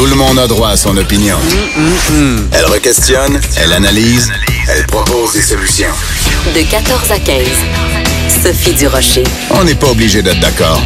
Tout le monde a droit à son opinion. Elle requestionne, elle analyse, elle propose des solutions. De 14 à 15. Sophie Durocher. On n'est pas obligé d'être d'accord.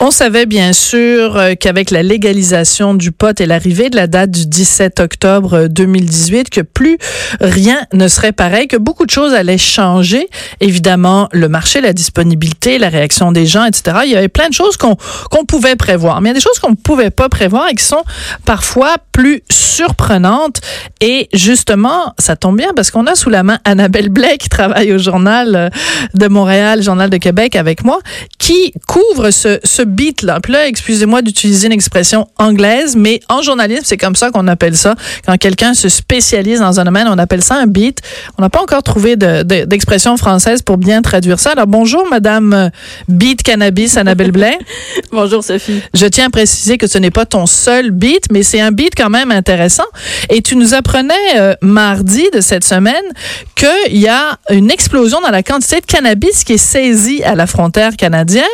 On savait bien sûr euh, qu'avec la légalisation du pot et l'arrivée de la date du 17 octobre 2018, euh, que plus rien ne serait pareil, que beaucoup de choses allaient changer. Évidemment, le marché, la disponibilité, la réaction des gens, etc. Il y avait plein de choses qu'on pouvait prévoir. Mais il y a des choses qu'on ne pouvait pas prévoir et qui sont parfois plus surprenantes. Et justement, ça tombe bien parce qu'on a sous la main Annabelle Blais qui travaille au journal euh, de Montréal, journal de Québec avec moi, qui couvre ce, ce beat là. Puis là, excusez-moi d'utiliser une expression anglaise, mais en journalisme, c'est comme ça qu'on appelle ça. Quand quelqu'un se spécialise dans un domaine, on appelle ça un beat. On n'a pas encore trouvé d'expression de, française pour bien traduire ça. Alors bonjour, Madame euh, Beat Cannabis, Annabelle Blais. bonjour, Sophie. Je tiens à préciser que ce n'est pas ton seul beat, mais c'est un beat quand même intéressant. Et tu nous apprenais euh, mardi de cette semaine qu'il y a une explosion dans la quantité de cannabis qui est saisie à la frontière canadienne.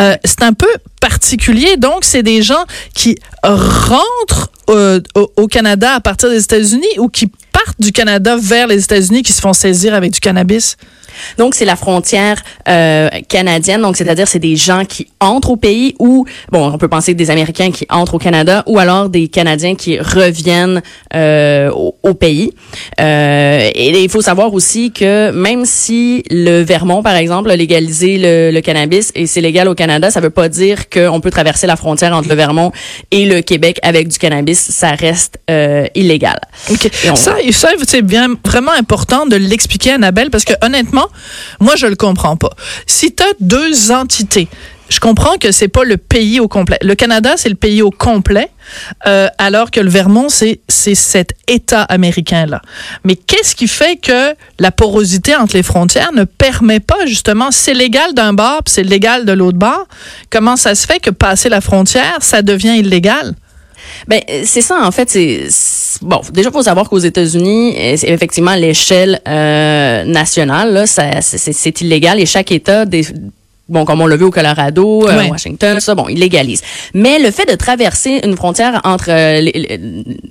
Euh, c'est un peu particulier. Donc, c'est des gens qui rentrent euh, au, Canada à partir des États-Unis ou qui partent du Canada vers les États-Unis qui se font saisir avec du cannabis? Donc, c'est la frontière euh, canadienne. Donc, c'est-à-dire, c'est des gens qui entrent au pays ou, bon, on peut penser des Américains qui entrent au Canada ou alors des Canadiens qui reviennent euh, au, pays. Euh, et il faut savoir aussi que même si le Vermont, par exemple, a légalisé le, le cannabis et c'est légal au Canada, ça veut pas dire qu'on peut traverser la frontière entre le Vermont et le Québec avec du cannabis. Ça reste euh, illégal. Okay. Ça, ça c'est bien vraiment important de l'expliquer, Annabelle, parce que honnêtement, moi, je le comprends pas. Si tu as deux entités, je comprends que c'est pas le pays au complet. Le Canada, c'est le pays au complet, euh, alors que le Vermont, c'est cet État américain là. Mais qu'est-ce qui fait que la porosité entre les frontières ne permet pas justement, c'est légal d'un bord, c'est légal de l'autre bord. Comment ça se fait que passer la frontière, ça devient illégal? Ben c'est ça en fait. C'est bon. Déjà, faut savoir qu'aux États-Unis, effectivement, l'échelle euh, nationale, là, c'est illégal et chaque État des, bon, comme on l'a vu au Colorado, euh, Washington, ça, bon, ils légalisent. Mais le fait de traverser une frontière entre euh,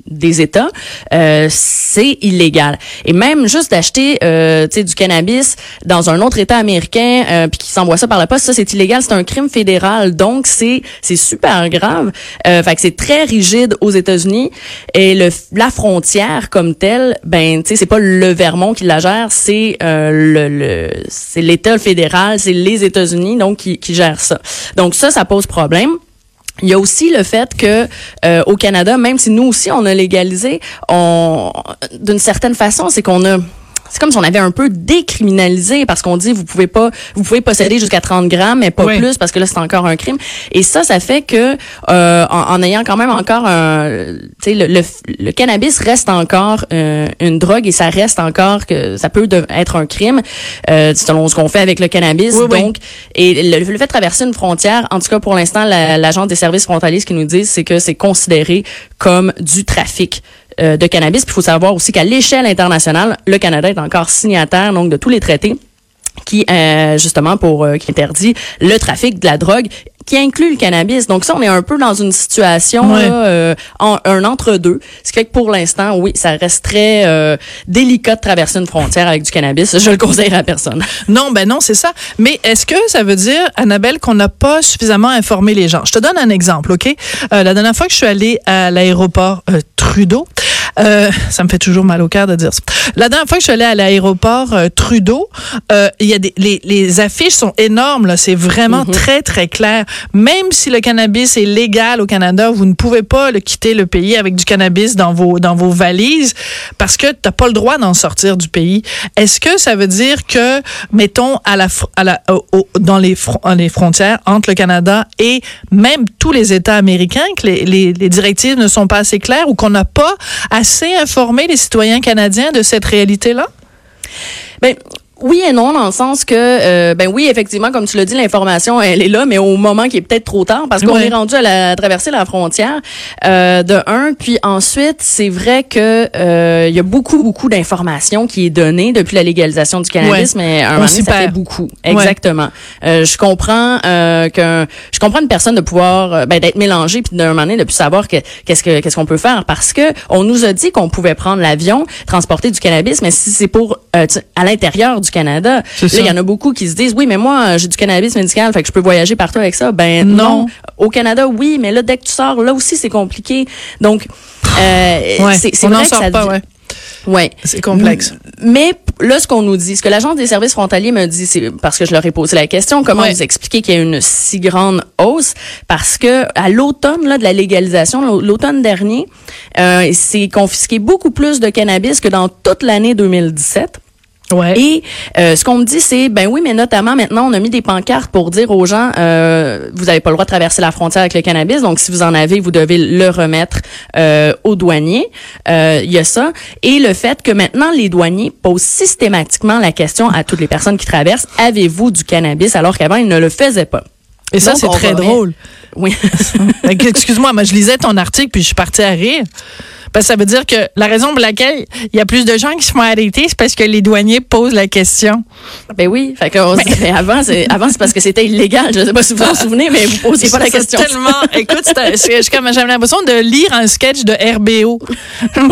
des États, euh, c'est illégal. Et même juste d'acheter, euh, tu sais, du cannabis dans un autre État américain, puis qui s'envoie ça par la poste, ça, c'est illégal. C'est un crime fédéral. Donc, c'est c'est super grave. fait que c'est très rigide aux États-Unis. Et le, la frontière comme telle, ben, tu sais, c'est pas le Vermont qui la gère, c'est le, le c'est l'État fédéral, c'est les États-Unis donc qui, qui gère ça. Donc ça, ça pose problème. Il y a aussi le fait que euh, au Canada, même si nous aussi on a légalisé, on d'une certaine façon, c'est qu'on a c'est comme si on avait un peu décriminalisé parce qu'on dit vous pouvez pas vous pouvez posséder jusqu'à 30 grammes mais pas plus parce que là c'est encore un crime. Et ça ça fait que euh, en, ayant quand même encore un tu sais le, le, cannabis reste encore euh, une drogue et ça reste encore que ça peut être un crime euh, selon ce qu'on fait avec le cannabis. Donc et le, fait de traverser une frontière en tout cas pour l'instant l'agence des services frontaliers ce qu'ils nous disent c'est que c'est considéré comme du trafic euh, de cannabis. il faut savoir aussi qu'à l'échelle internationale, le Canada est encore signataire donc de tous les traités qui euh, justement pour euh, qui interdit le trafic de la drogue qui inclut le cannabis. Donc ça, on est un peu dans une situation euh, un entre-deux. Ce qui fait que pour l'instant, oui, ça reste très euh, délicat de traverser une frontière avec du cannabis. Je le conseille à personne. Non, ben non, c'est ça. Mais est-ce que ça veut dire, Annabelle, qu'on n'a pas suffisamment informé les gens? Je te donne un exemple, OK? Euh, la dernière fois que je suis allée à l'aéroport Trudeau, euh, ça me fait toujours mal au cœur de dire ça. La dernière fois que je suis allée à l'aéroport euh, Trudeau, euh, il y a des, les, les, affiches sont énormes là, c'est vraiment mhm. très très clair. Même si le cannabis est légal au Canada, vous ne pouvez pas le quitter le pays avec du cannabis dans vos dans vos valises parce que t'as pas le droit d'en sortir du pays. Est-ce que ça veut dire que mettons à la à la dans les les frontières entre le Canada et même tous les États américains que les, les, les directives ne sont pas assez claires ou qu'on n'a pas assez informé les citoyens canadiens de cette réalité-là? Ben, oui et non dans le sens que euh, ben oui effectivement comme tu l'as dit l'information elle est là mais au moment qui est peut-être trop tard parce qu'on est rendu à, la, à traverser la frontière euh, de un. Puis ensuite c'est vrai que euh, il y a beaucoup beaucoup d'informations qui est donnée depuis la légalisation du cannabis mais à un moment donné, ça fait beaucoup. Exactement. Euh, je comprends euh, que je comprends une personne de pouvoir ben, d'être mélangée puis d'un moment donné de plus savoir que qu'est-ce que qu'est-ce qu'on peut faire parce que on nous a dit qu'on pouvait prendre l'avion transporter du cannabis mais si c'est pour euh, à l'intérieur du Canada il y en a beaucoup qui se disent oui mais moi j'ai du cannabis médical fait que je peux voyager partout avec ça ben Non. non, au Canada oui mais là dès que tu sors là aussi c'est compliqué donc euh, Ouais. c'est vrai que sort ça pas, ouais. Ouais. C'est complexe. Mais là, ce qu'on nous dit, ce que l'agence des services frontaliers me dit, c'est parce que je leur ai posé la question, comment Ouais. vous expliquez qu'il y a une si grande hausse? Parce que à l'automne là de la légalisation, l'au- l'automne dernier, euh, c'est confisqué beaucoup plus de cannabis que dans toute l'année 2017. Ouais. Et euh, ce qu'on me dit, c'est ben oui, mais notamment maintenant, on a mis des pancartes pour dire aux gens, euh, vous n'avez pas le droit de traverser la frontière avec le cannabis, donc si vous en avez, vous devez le remettre euh, aux douaniers. Euh, Il y a ça. Et le fait que maintenant, les douaniers posent systématiquement la question à toutes les personnes qui traversent, avez-vous du cannabis, alors qu'avant, ils ne le faisaient pas? Et ça, c'est très drôle. Oui. Excuse-moi, moi, je lisais ton article puis je suis partie à rire. Parce que ça veut dire que la raison pour laquelle il y a plus de gens qui se font arrêter, c'est parce que les douaniers posent la question. ben oui. Fait on dit, mais avant, c'est avant, c'est parce que c'était illégal. Je sais pas si vous vous en souvenez, mais vous posiez pas la C'est question. tellement. Écoute, c'est- comme- j'avais l'impression de lire un sketch de RBO.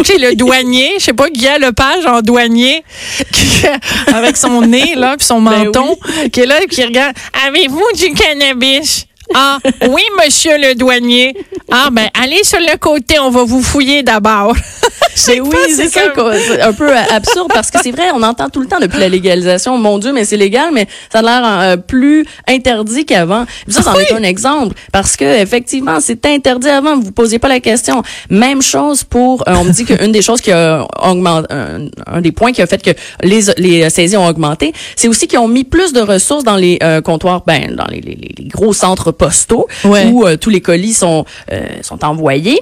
Sais, le douanier, je sais pas, Guy Lepage en douanier, qui- avec son nez, là, puis son Ben menton, qui est là, qui regarde. Avez-vous du cannabis? Ah, oui, monsieur le douanier. Ah, ben, allez sur le côté, on va vous fouiller d'abord. Mais oui, c'est c'est ça, comme-. C'est un peu euh, absurde parce que c'est vrai, on entend tout le temps depuis la légalisation, mon Dieu, mais c'est légal, mais ça a l'air euh, plus interdit qu'avant. Ça, c'en Oui. est un exemple parce que effectivement, c'est interdit avant, vous posiez pas la question. Même chose pour, euh, on me dit qu'une des choses qui a augmenté, un, un des points qui a fait que les, les saisies ont augmenté, c'est aussi qu'ils ont mis plus de ressources dans les euh, comptoirs, ben, dans les- les gros centres postaux Ouais. où euh, tous les colis sont euh, sont envoyés.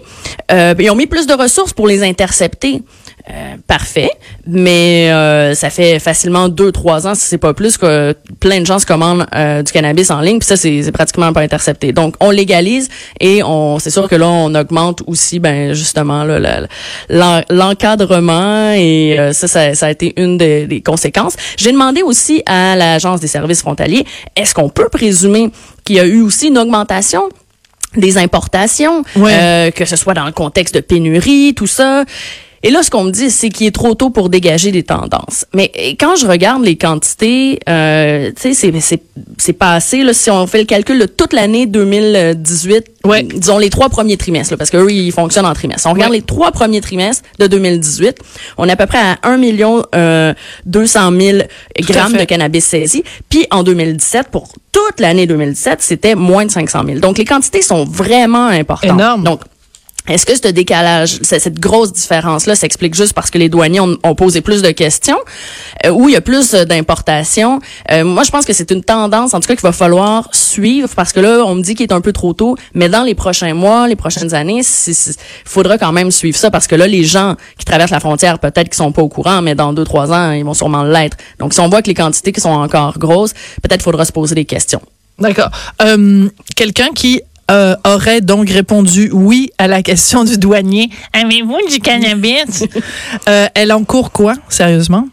Euh, ils ont mis plus de ressources pour les intercepter. Euh, parfait, mais euh, ça fait facilement deux trois ans, si c'est pas plus, que plein de gens se commandent euh, du cannabis en ligne, puis ça c'est pratiquement pas intercepté. Donc on légalise et on, c'est sûr que là on augmente aussi, ben justement là, l'encadrement et euh, ça, ça ça a été une des, des conséquences. J'ai demandé aussi à l'agence des services frontaliers, est-ce qu'on peut présumer qu'il y a eu aussi une augmentation des importations, euh, que ce soit dans le contexte de pénurie, tout ça? Et là, ce qu'on me dit, c'est qu'il est trop tôt pour dégager des tendances. Mais quand je regarde les quantités, euh, tu sais, c'est- c'est c'est passé, là, si on fait le calcul de toute l'année 2018, Ouais. disons les trois premiers trimestres, là, parce qu'eux, ils fonctionnent en trimestres. On regarde Ouais. les trois premiers trimestres de 2018, on est à peu près à 1 million euh, 200 000 grammes de cannabis saisi. Puis en 2017, pour toute l'année 2017, c'était moins de 500 000. Donc les quantités sont vraiment importantes. Énorme. Donc est-ce que ce décalage, cette grosse différence-là s'explique juste parce que les douaniers ont, ont posé plus de questions euh, ou il y a plus euh, d'importations? Euh, moi, je pense que c'est une tendance, en tout cas, qu'il va falloir suivre parce que là, on me dit qu'il est un peu trop tôt, mais dans les prochains mois, les prochaines années, il faudra quand même suivre ça parce que là, les gens qui traversent la frontière, peut-être qu'ils sont pas au courant, mais dans deux, trois ans, ils vont sûrement l'être. Donc, si on voit que les quantités qui sont encore grosses, peut-être faudra se poser des questions. D'accord. Euh, Quelqu'un qui euh, aurait donc répondu oui à la question du douanier. Avez-vous du cannabis? Euh, elle encourt quoi, sérieusement?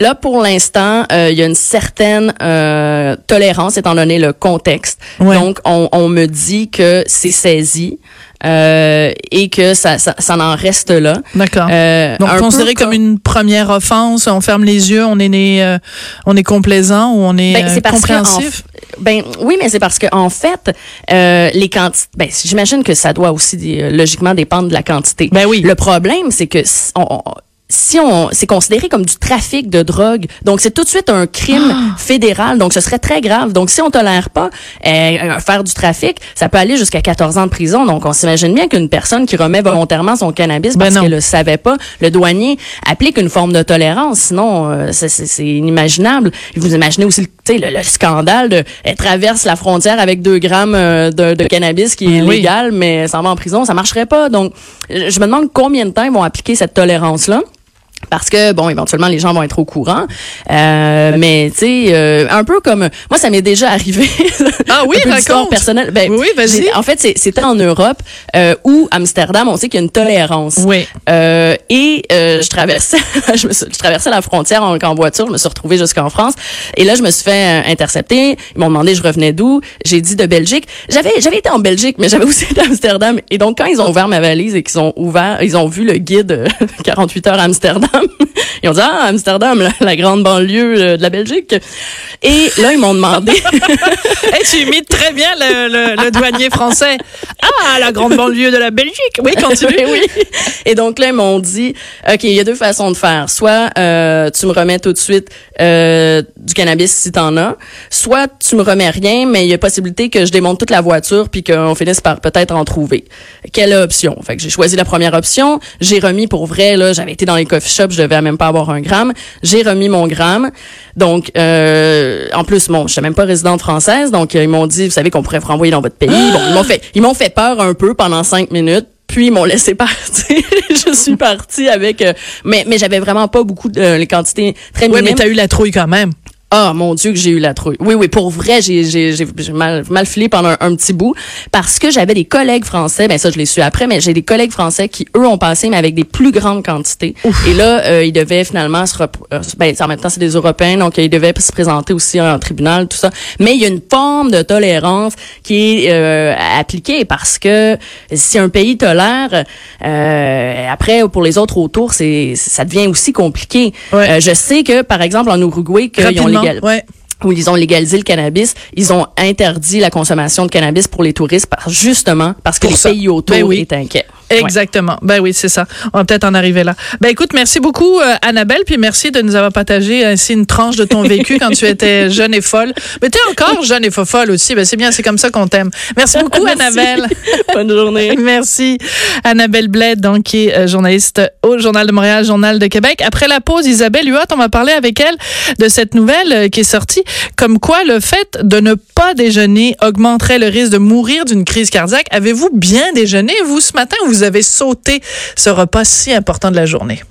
Là, pour l'instant, euh, il y a une certaine euh, tolérance étant donné le contexte. Ouais. Donc, on, on me dit que c'est saisi euh, et que ça, ça, ça en reste là. D'accord. Euh, Donc, considéré comme une première offense, on ferme les yeux, on est né, euh, on est complaisant ou on est, Ben, euh, c'est compréhensif? En- ben oui, mais c'est parce que en fait, euh, les quantités. Ben, j'imagine que ça doit aussi euh, logiquement dépendre de la quantité. Ben oui. Le problème, c'est que si on, on- si on c'est considéré comme du trafic de drogue, donc c'est tout de suite un crime Ah! fédéral, donc ce serait très grave. Donc si on tolère pas euh, faire du trafic, ça peut aller jusqu'à 14 ans de prison. Donc on s'imagine bien qu'une personne qui remet volontairement son cannabis Ben parce qu'elle le savait pas, le douanier applique une forme de tolérance. Sinon, euh, c'est- inimaginable. Vous imaginez aussi le, le, le scandale de elle traverse la frontière avec deux grammes euh, de, de cannabis qui est Ben oui. légal, mais s'en va en prison, ça marcherait pas. Donc, je je me demande combien de temps ils vont appliquer cette tolérance-là. Parce que bon éventuellement les gens vont être au courant. Euh, mais tu sais euh, un peu comme moi ça m'est déjà arrivé. Ah oui un peu personnel ben, oui vas-y. en fait c'était en Europe euh, où Amsterdam. On sait qu'il y a une tolérance. Oui. Euh, et euh, je traversais je, me suis, je traversais la frontière en, en, voiture. Je me suis retrouvée jusqu'en France. Et là je me suis fait euh, intercepter. Ils m'ont demandé je revenais d'où? J'ai dit de Belgique. J'avais j'avais été en Belgique mais j'avais aussi été à Amsterdam. Et donc quand ils ont ouvert ma valise et qu'ils ont ouvert ils ont vu le guide 48 heures à Amsterdam. Ils ont dit ah Amsterdam la, la grande banlieue euh, de la Belgique. Et là ils m'ont demandé. Hey, tu imites très bien le, le, le, douanier français. Ah la grande banlieue de la Belgique. Oui continue. Oui. Et donc là ils m'ont dit ok il y a deux façons de faire. Soit euh, tu me remets tout de suite euh, du cannabis si t'en as. Soit tu me remets rien mais il y a possibilité que je démonte toute la voiture puis qu'on finisse par peut-être en trouver. Quelle option? Fait que j'ai choisi la première option. J'ai remis pour vrai là j'avais été dans les coffee je devais même pas avoir un gramme j'ai remis mon gramme donc euh, en plus bon je même pas résidente française donc ils m'ont dit vous savez qu'on pourrait vous renvoyer dans votre pays bon ils m'ont fait ils m'ont fait peur un peu pendant cinq minutes puis ils m'ont laissé partir. je suis partie avec, euh, mais mais j'avais vraiment pas beaucoup de euh, les quantités très minimes. Oui, mais t'as eu la trouille quand même. Ah, mon Dieu, que j'ai eu la trouille. Oui, oui, pour vrai, j'ai, j'ai, j'ai mal, mal filé pendant un, un, petit bout parce que j'avais des collègues français, ben ça, je l'ai su après, mais j'ai des collègues français qui, eux, ont passé, mais avec des plus grandes quantités. Ouf. Et là, euh, ils devaient finalement se... Euh, ben, en même temps, c'est des Européens, donc ils devaient se présenter aussi en tribunal, tout ça. Mais il y a une forme de tolérance qui est euh, appliquée parce que si un pays tolère, euh, après, pour les autres autour, c'est ça devient aussi compliqué. Ouais. Euh, je sais que, par exemple, en Uruguay, qu'ils ont légal... ouais où ils ont légalisé le cannabis, ils ont interdit la consommation de cannabis pour les touristes par, justement parce que pour les ça. pays autour ben oui. étaient inquiets. Exactement. Ouais. Ben oui, c'est ça. On va peut-être en arriver là. Ben écoute, merci beaucoup euh, Annabelle, puis merci de nous avoir partagé ainsi une tranche de ton vécu quand tu étais jeune et folle. Mais tu es encore jeune et folle aussi. Ben c'est bien, c'est comme ça qu'on t'aime. Merci beaucoup merci. Annabelle. Bonne journée. merci Annabelle Bled, donc qui est journaliste au Journal de Montréal, Journal de Québec. Après la pause, Isabelle Huot, on va parler avec elle de cette nouvelle euh, qui est sortie, comme quoi le fait de ne pas déjeuner augmenterait le risque de mourir d'une crise cardiaque. Avez-vous bien déjeuné vous ce matin? Vous avez sauté ce repas si important de la journée.